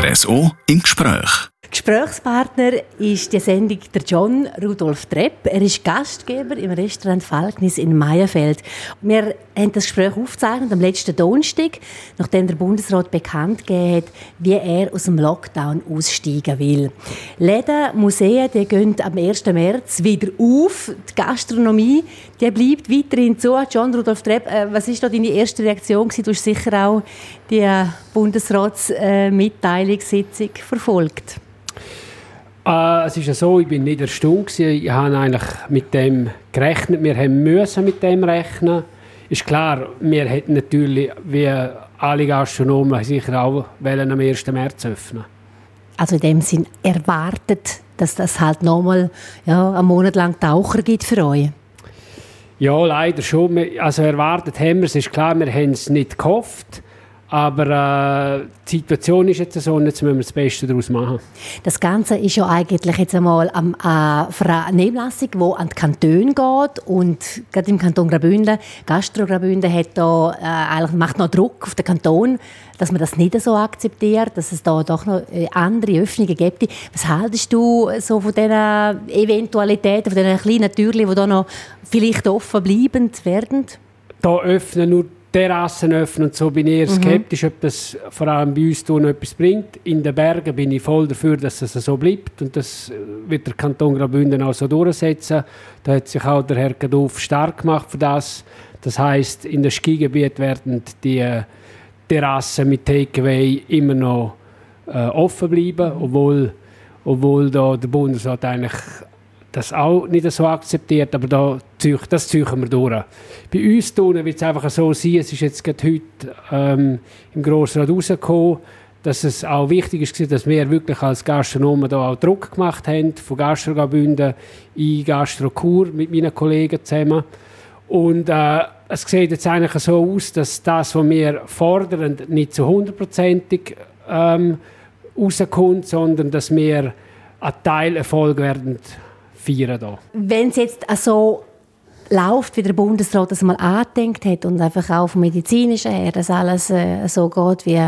RSO im Gespräch. Gesprächspartner ist die Sendung der John Rudolf Trepp. Er ist Gastgeber im Restaurant Falknis in Meierfeld. Wir haben das Gespräch aufgezeichnet am letzten Donnerstag, nachdem der Bundesrat bekannt gegeben hat, wie er aus dem Lockdown aussteigen will. Läden, Museen, die gehen am 1. März wieder auf. Die Gastronomie, die bleibt weiterhin zu. John Rudolf Trepp, äh, was ist da deine erste Reaktion? Du hast sicher auch die Bundesratsmitteilungssitzung verfolgt. Äh, es ist ja so, ich bin nicht erstaunt Ich habe eigentlich mit dem gerechnet. Wir haben müssen mit dem rechnen. Ist klar, wir hätten natürlich, wie alle Gastronomen, sicher auch wollen, am 1. März öffnen. Also in dem Sinn erwartet, dass das halt nochmal ja, einen Monat lang Taucher gibt für euch? Ja, leider schon. Also erwartet haben wir es. Ist klar, wir haben es nicht gehofft. Aber äh, die Situation ist jetzt so und jetzt müssen wir das Beste daraus machen. Das Ganze ist ja eigentlich jetzt einmal am äh, Vernehmlassung, die an die Kantone geht und gerade im Kanton Graubünden, Gastro Graubünden hat da, äh, eigentlich macht noch Druck auf den Kanton, dass man das nicht so akzeptiert, dass es da doch noch äh, andere Öffnungen gibt. Was haltest du so von diesen Eventualitäten, von diesen kleinen Türen, die da noch vielleicht offen bleiben werden? Da öffnen nur Terrassen öffnen und so bin ich eher mhm. skeptisch, ob das vor allem bei uns tun etwas bringt. In den Bergen bin ich voll dafür, dass es so bleibt und das wird der Kanton Graubünden auch so durchsetzen. Da hat sich auch der Herr Gaduf stark gemacht für das. Das heißt, in den Skigebieten werden die Terrassen mit Takeaway immer noch äh, offen bleiben, obwohl, obwohl da der Bundesrat eigentlich das auch nicht so akzeptiert, aber da, das ziehen wir durch. Bei uns wird es einfach so sein, es ist jetzt gerade heute ähm, im Grossrat rausgekommen, dass es auch wichtig ist, dass wir wirklich als Gastronomen da auch Druck gemacht haben, von Gastrogabünden in Gastrokur mit meinen Kollegen zusammen. Und äh, es sieht jetzt eigentlich so aus, dass das, was wir fordern, nicht zu hundertprozentig ähm, rauskommt, sondern dass wir einen Teilerfolg werden feiern da. Wenn es jetzt so läuft, wie der Bundesrat das mal angedenkt hat und einfach auch vom medizinischen her, dass alles äh, so geht, wie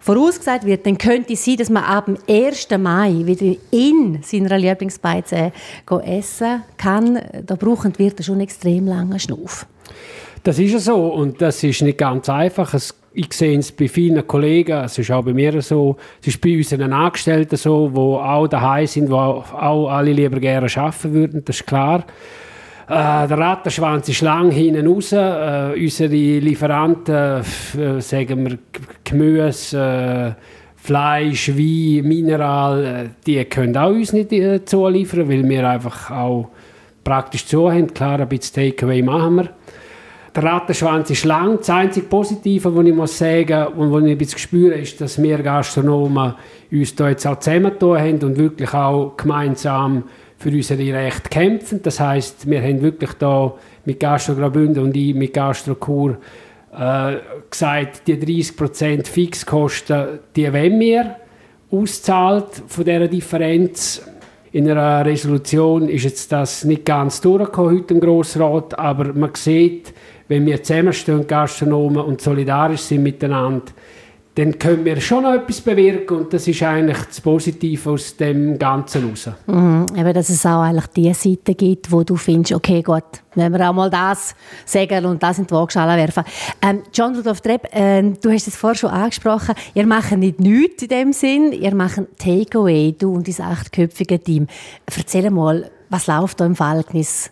vorausgesagt wird, dann könnte es sein, dass man ab dem 1. Mai wieder in seiner Lieblingsbeize essen kann. Da brauchen wir schon extrem lange Schnuff. Das ist ja so und das ist nicht ganz einfach. Es ich sehe es bei vielen Kollegen, es ist auch bei mir so, es ist bei unseren Angestellten so, die auch daheim sind, die auch, alle lieber gerne arbeiten würden, das ist klar. Äh, der Rattenschwanz ist lang hinten raus. Äh, unsere Lieferanten, äh, sagen wir Gemüse, äh, Fleisch, Wein, Mineral, äh, die können auch uns nicht äh, zuliefern, weil wir einfach auch praktisch zu haben. Klar, ein bisschen Takeaway machen wir der Rattenschwanz ist lang. Das einzige Positive, was ich muss sagen und was ich ein bisschen spüre, ist, dass wir Gastronomen uns da jetzt auch zusammentun haben und wirklich auch gemeinsam für unsere Rechte kämpfen. Das heißt, wir haben wirklich da mit Gastro und ich mit Gastro Chur äh, gesagt, die 30% Fixkosten, die wollen wir auszahlt von dieser Differenz. In einer Resolution ist jetzt das nicht ganz durchgekommen heute im Grossrat, aber man sieht, wenn wir zusammenstehen, Gastronomen, und solidarisch sind miteinander, dann können wir schon noch etwas bewirken und das ist eigentlich das Positive aus dem Ganzen raus. Mhm, eben, dass es auch eigentlich die Seite gibt, wo du findest, okay, gut, wenn wir auch mal das sagen und das in die Waagschale werfen. Ähm, John Rudolf Trepp, äh, du hast es vorher schon angesprochen, ihr macht nicht nichts in dem Sinn, ihr macht Takeaway, du und dein achtköpfige Team. Erzähl mal, was läuft da im Verhältnis?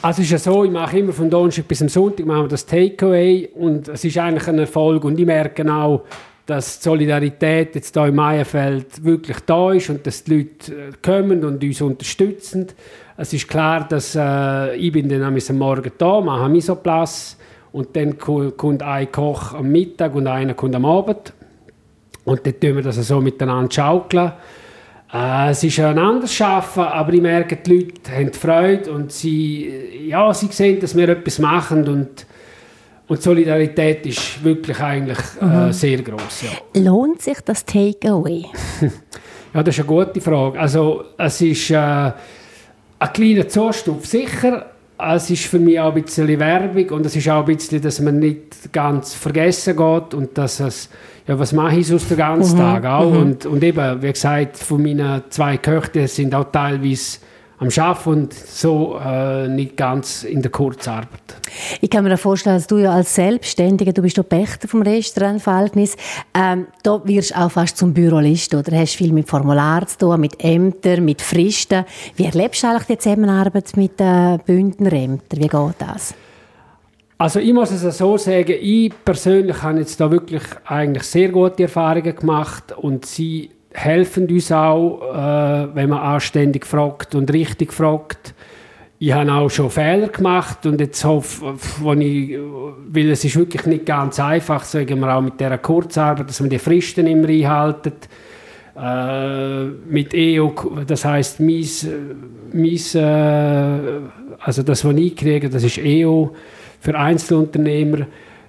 Also es ist ja so, ich mache immer von Donnerstag bis am Sonntag machen wir das Takeaway und es ist eigentlich ein Erfolg und ich merke auch, dass die Solidarität jetzt hier im Meierfeld wirklich da ist und dass die Leute äh, kommen und uns unterstützen. Es ist klar, dass äh, ich bin dann am Morgen da, mache Misoplatz und dann kommt ein Koch am Mittag und einer kommt am Abend und dann tun wir das so miteinander schaukeln. Äh, es ist ein anderes Arbeiten, aber ich merke, die Leute haben Freude und sie, ja, sie sehen, dass wir etwas machen und, und Solidarität ist wirklich eigentlich äh, mhm. sehr groß. Ja. Lohnt sich das Takeaway? ja, das ist eine gute Frage. Also es ist äh, ein kleiner Zustuf sicher, es ist für mich auch ein bisschen Werbung und es ist auch ein bisschen, dass man nicht ganz vergessen geht und dass es, ja, was mache ich sonst den ganzen mhm. Tag auch? Mhm. Und, und eben, wie gesagt, von meinen zwei Köchten sind auch teilweise am Arbeiten und so äh, nicht ganz in der Kurzarbeit. Ich kann mir vorstellen, dass du ja als Selbstständiger, du bist der Pächter vom Restaurant Falknis, ähm, da wirst du auch fast zum Bürolist, oder? Hast viel mit Formularen zu tun, mit Ämtern, mit Fristen. Wie erlebst du eigentlich die Zusammenarbeit mit den Bündnerämtern? Wie geht das? Also ich muss es so sagen, ich persönlich habe jetzt da wirklich eigentlich sehr gute Erfahrungen gemacht und sie helfen uns auch, äh, wenn man anständig fragt und richtig fragt. Ich habe auch schon Fehler gemacht und jetzt hoffe ich, weil es ist wirklich nicht ganz einfach, sagen wir auch mit dieser Kurzarbeit, dass man die Fristen immer einhaltet. Äh, mit EU, das heißt, mein, mein, äh, also das, was ich kriege, das ist EU für Einzelunternehmer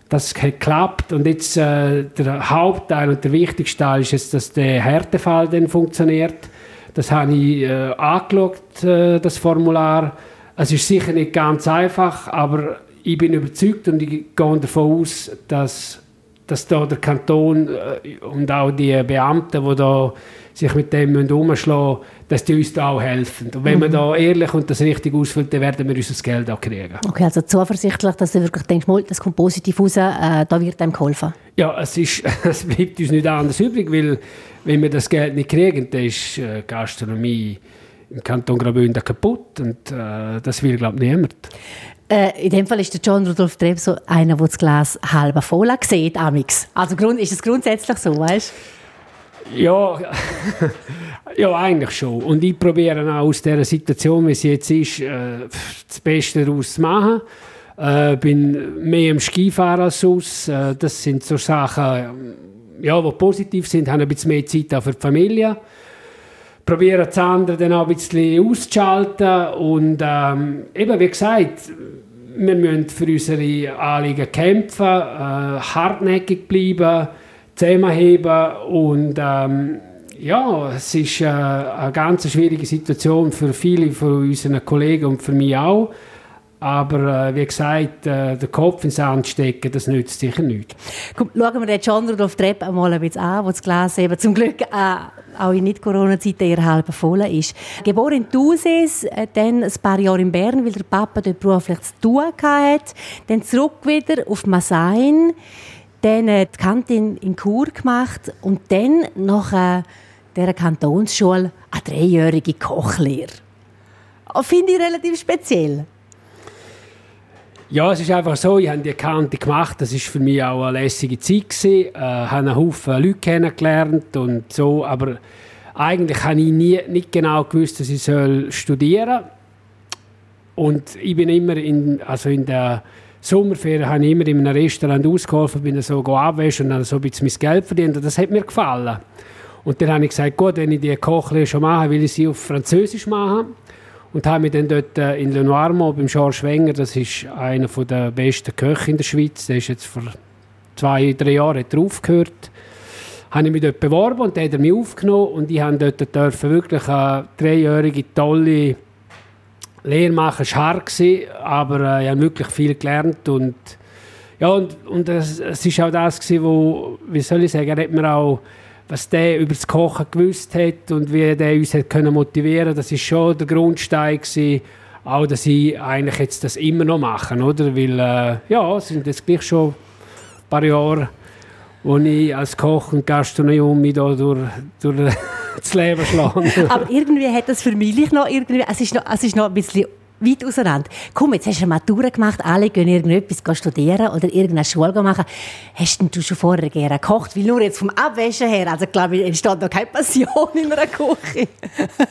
das geklappt und jetzt äh, der Hauptteil und der wichtigste Teil ist jetzt, dass der Härtefall dann funktioniert. Das habe ich äh, angeschaut, äh, das Formular. Es ist sicher nicht ganz einfach, aber ich bin überzeugt und ich gehe davon aus, dass, dass da der Kanton äh, und auch die Beamten, die da sich mit dem umschlagen müssen, dass die uns da auch helfen. Und wenn mhm. man da ehrlich und das richtig ausfüllt, dann werden wir unser Geld auch kriegen. Okay, also zuversichtlich, dass du wirklich denkst, das kommt positiv raus, äh, da wird einem geholfen. Ja, es, ist, es bleibt uns nicht anders übrig, weil wenn wir das Geld nicht kriegen, dann ist äh, Gastronomie im Kanton Graubünden kaputt und äh, das will, glaube ich, niemand. Äh, in dem Fall ist der John Rudolf Treb so einer, der das Glas halb voll sieht, amix. Also ist es grundsätzlich so, weißt? Ja, ja, eigentlich schon. Und ich probiere auch aus dieser Situation, wie sie jetzt ist, äh, das Beste daraus zu machen. Äh, bin mehr im Skifahren als sonst. Äh, das sind so Sachen, ja, die positiv sind. Ich habe ein bisschen mehr Zeit auch für die Familie. Probiere das andere dann auch ein bisschen auszuschalten. Und ähm, eben, wie gesagt, wir müssen für unsere Anliegen kämpfen, äh, hartnäckig bleiben zusammenheben und ähm, ja, es ist äh, eine ganz schwierige Situation für viele von unseren Kollegen und für mich auch. Aber äh, wie gesagt, äh, den Kopf ins Sand stecken, das nützt sicher nichts. Komm, schauen wir den John Rudolf Trepp einmal ein bisschen an, wo das Glas eben zum Glück äh, auch in Nicht-Corona-Zeiten eher halb voll ist. Geboren in Thusis, äh, dann ein paar Jahre in Bern, weil der Papa dort beruflich zu tun hatte. Dann zurück wieder auf Massain dann äh, die Kantin in Chur gemacht und dann nach äh, dieser Kantonsschule eine dreijährige Kochlehre. Oh, finde ich relativ speziell. Ja, es ist einfach so, ich habe die Kante gemacht, das war für mich auch eine lässige Zeit gewesen, äh, habe einen Haufen Leute kennengelernt und so, aber eigentlich habe ich nie, nicht genau gewusst, dass ich studieren soll. Und ich bin immer in, also in der Sommerferien habe ich immer in einem Restaurant ausgeholfen, bin so abwaschen und dann so ein bisschen mein Geld verdient und das hat mir gefallen. Und dann habe ich gesagt, gut, wenn ich die Kochlehre schon mache, will ich sie auf Französisch machen. Und habe mich dann dort äh, in Le Noirmont beim Georges Wenger, das ist einer der besten Köche in der Schweiz, der ist jetzt vor zwei, drei Jahren aufgehört, habe ich mich dort beworben und der hat mich aufgenommen und ich durfte dort wirklich eine dreijährige, tolle Lehre machen. War hart, aber äh, ich habe wirklich viel gelernt und ja, und, und es, es ist auch das gewesen, wo, wie soll ich sagen, hat mir auch, was der über das Kochen gewusst hat und wie der uns hat können motivieren das ist schon der Grundstein gewesen, auch, dass ich eigentlich jetzt das immer noch mache, oder? Weil, äh, ja, es sind jetzt gleich schon ein paar Jahre, wo ich als Koch und Gastronom mich da durch, durch das Leben schlagen. Aber irgendwie hat das für mich noch irgendwie, es ist noch, es ist noch ein bisschen weit auseinander. Komm, jetzt hast du eine Matura gemacht, alle gehen irgendetwas studieren oder irgendeine Schule machen. Hast du schon vorher gerne gekocht? Weil nur jetzt vom Abwäschen her, also glaube ich, entsteht noch keine Passion in einer Küche.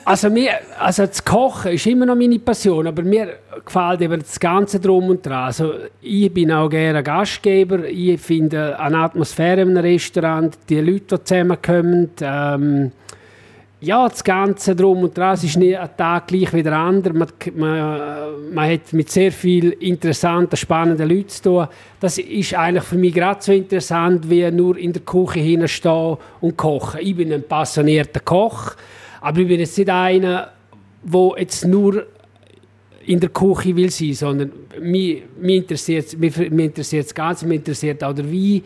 also, mir, also das Kochen ist immer noch meine Passion, aber mir gefällt eben das Ganze drum und dran. Also ich bin auch gerne Gastgeber. Ich finde eine Atmosphäre einem Restaurant, die Leute, die zusammenkommen, ähm, ja, das Ganze drum und dran, es ist nicht ein Tag gleich wie der andere. Man, man, man hat mit sehr vielen interessanten, spannenden Leuten zu tun. Das ist eigentlich für mich gerade so interessant, wie nur in der Küche hinstehen und kochen. Ich bin ein passionierter Koch, aber ich bin jetzt nicht einer, der jetzt nur in der Küche will sein, sondern mich, mich interessiert es mich, mich Ganze, mich interessiert auch der Wein,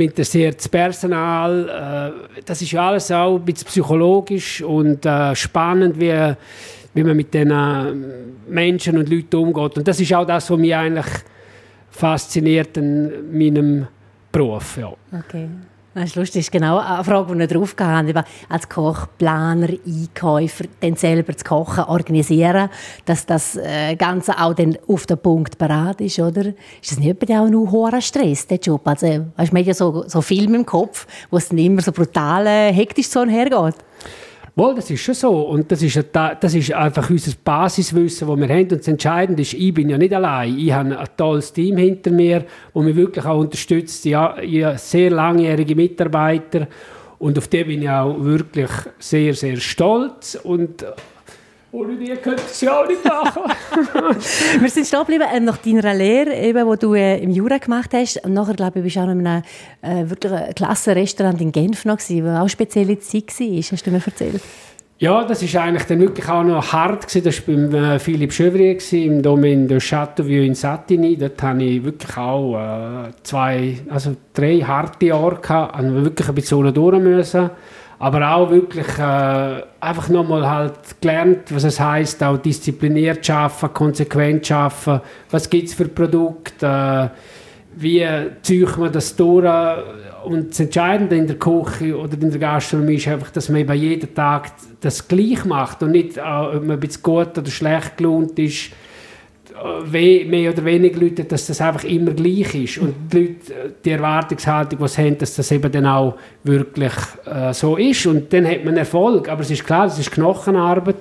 interessiert das Personal. Äh, das ist ja alles auch ein bisschen psychologisch und äh, spannend, wie, wie man mit diesen Menschen und Leuten umgeht. Und das ist auch das, was mich eigentlich fasziniert in meinem Beruf. Ja. Okay. Das ist lustig, genau eine Frage, die wir drauf haben. Als Koch, Planer, Einkäufer, dann selber zu kochen, organisieren, dass das äh, Ganze auch dann auf den Punkt bereit ist, oder? Ist das nicht bei dir auch nur hoher Stress, der Job? Also, weißt, man hat ja so, so Filme im Kopf, wo es dann immer so brutal äh, hektisch so hergeht. Wohl, das ist schon so. Und das ist, das ist einfach unser Basiswissen, das wir haben. Und das Entscheidende ist, ich bin ja nicht allein. Ich habe ein tolles Team hinter mir, das mich wirklich auch unterstützt. Ja, ich habe sehr langjährige Mitarbeiter. Und auf die bin ich auch wirklich sehr, sehr stolz. Und ohne die könnte ich es ja auch nicht machen. Wir sind stehen geblieben ähm, nach deiner Lehre, eben, die du äh, im Jura gemacht hast. Und nachher, glaube ich, bist du auch in einem äh, wirklich klasse Restaurant in Genf noch gewesen, wo auch eine spezielle Zeit war. Hast du mir erzählt? Ja, das ist eigentlich dann wirklich auch noch hart gewesen. Das war beim äh, Philippe Chevrier im Domaine de Châteauvieux in Satigny. Dort hatte ich wirklich auch äh, zwei, also drei harte Jahre gehabt, also wirklich ein bisschen durch müssen aber auch wirklich äh, einfach nochmal halt gelernt, was es heißt, auch diszipliniert zu arbeiten, konsequent zu arbeiten, was gibt es für Produkte, äh, wie zieht man das durch? Und das Entscheidende in der Küche oder in der Gastronomie ist einfach, dass man eben jeden Tag das gleich macht und nicht, äh, ob man ein bisschen gut oder schlecht gelohnt ist, mehr oder weniger Leute, dass das einfach immer gleich ist. Und die Leute, die Erwartungshaltung, die sie haben, dass das eben dann auch wirklich äh, so ist. Und dann hat man Erfolg. Aber es ist klar, es ist Knochenarbeit.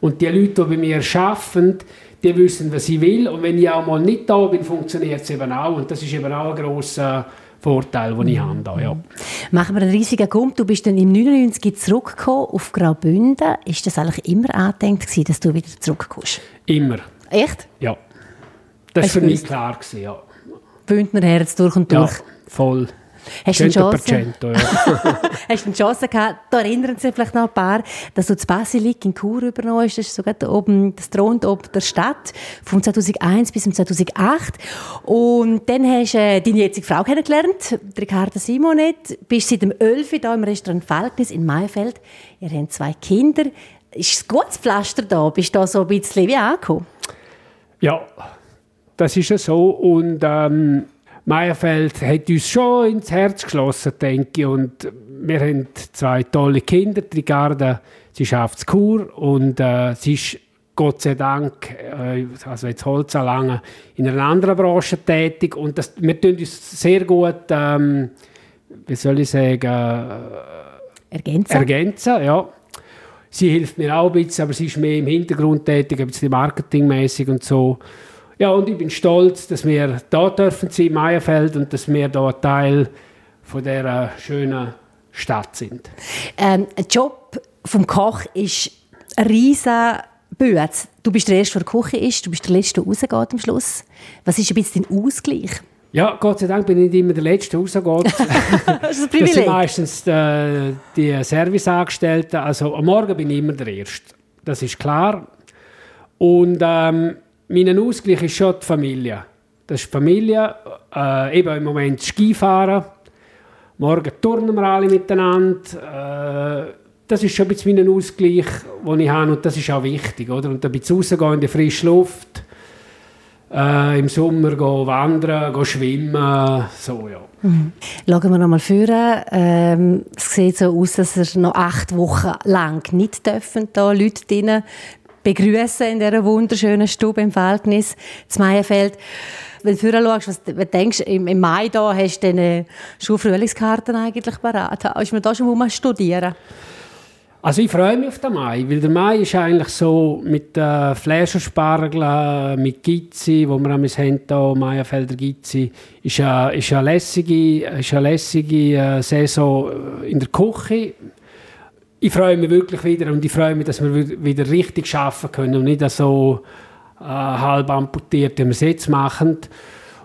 Und die Leute, die bei mir arbeiten, die wissen, was ich will. Und wenn ich auch mal nicht da bin, funktioniert es eben auch. Und das ist eben auch ein grosser Vorteil, den ich habe. Da, ja. Machen wir einen riesigen Gump. Du bist dann im 99 zurückgekommen auf Graubünden. Ist das eigentlich immer angedenkt dass du wieder zurückkommst? Immer. Echt? Ja. Das war für mich klar. Gewesen, ja. Bündner Herz durch und durch. Ja, voll. Hast du eine Chance? Ja. Hast du eine Chance gehabt? Da erinnern sich vielleicht noch ein paar, dass du das Basilik in Chur übernommen hast. Das ist sogar oben, das thront oben der Stadt von 2001 bis 2008. Und dann hast du äh, deine jetzige Frau kennengelernt, Ricarda Simonet. Bist seit dem 11. hier im Restaurant Falknis in Maifeld. Ihr habt zwei Kinder. Ist ein gutes Pflaster da? Bist du da so ein bisschen wie angekommen? Ja, das ist ja so. Und ähm, Meierfeld hat uns schon ins Herz geschlossen, denke ich. Und wir haben zwei tolle Kinder. Die Garde, sie schafft Kur und äh, sie ist Gott sei Dank, äh, also jetzt Holzanlangen, in einer anderen Branche tätig. Und das, wir tun uns sehr gut, ähm, wie soll ich sagen, äh, ergänzen. ergänzen ja. Sie hilft mir auch ein bisschen, aber sie ist mehr im Hintergrund tätig, ein bisschen marketingmäßig und so. Ja, und ich bin stolz, dass wir da dürfen sein, Meierfeld, und dass wir da Teil von dieser schönen Stadt sind. Ähm, ein Job vom Koch ist ein riesen Bütz. Du bist der Erste, der Küche ist, du bist der Letzte, der rausgeht am Schluss. Was ist ein bisschen dein Ausgleich? Ja, Gott sei Dank bin ich nicht immer der Letzte, der rausgeht. das ist ein Privileg. Das sind meistens die, die Serviceangestellten. Also am Morgen bin ich immer der Erste. Das ist klar. Und ähm, mein Ausgleich ist schon die Familie. Das ist die Familie. Äh, eben im Moment Skifahren. Morgen turnen wir alle miteinander. Äh, das ist schon ein bisschen mein Ausgleich, den ich habe. Und das ist auch wichtig. Oder? Und ein bisschen rausgehen in die frische Luft äh, im Sommer go wandern, go schwimmen, so ja. Mhm. Schauen wir noch mal vor. Ähm, es sieht so aus, dass er noch acht Wochen lang nicht dürfen, da Leute drinnen begrüßen in dieser wunderschönen Stube im Verhältnis zu Meierfeld. Wenn du schaust, was, denkst du, im, Mai da hast du deine Schulfrühlingskarten eigentlich parat? Du da schon mal studieren? Also ich freue mich auf den Mai, weil der Mai ist eigentlich so mit äh, Fläscherspargel, mit Gizzi, wo wir am haben hier, Maienfelder Gizzi, ist eine, ist eine lässige, ist eine lässige äh, Saison in der Küche. Ich freue mich wirklich wieder und ich freue mich, dass wir wieder richtig arbeiten können und nicht so äh, halb amputiert, wie wir es jetzt machen.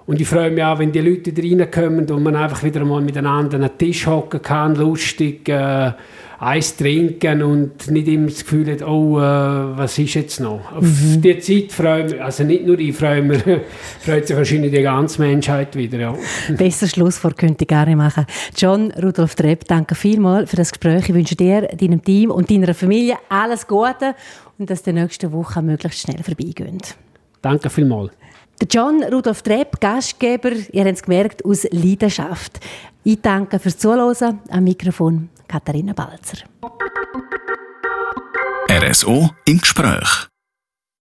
Und ich freue mich auch, wenn die Leute reinkommen und man einfach wieder mal miteinander an den Tisch hocken kann, lustig äh, Eis trinken und nicht immer das Gefühl hat, oh, äh, was ist jetzt noch? Auf mhm. die Zeit freue ich also nicht nur ich freue mich, freut sich wahrscheinlich die ganze Menschheit wieder. Ja. Besser Schlusswort könnte ich nicht machen. John Rudolf Trepp, danke vielmals für das Gespräch. Ich wünsche dir, deinem Team und deiner Familie alles Gute und dass die nächste Woche möglichst schnell vorbeigehen. Danke vielmals. Der John Rudolf Trepp, Gastgeber, ihr habt es gemerkt, aus Leidenschaft. Ich danke fürs Zuhören. Am Mikrofon Katharina Balzer. RSO im Gespräch.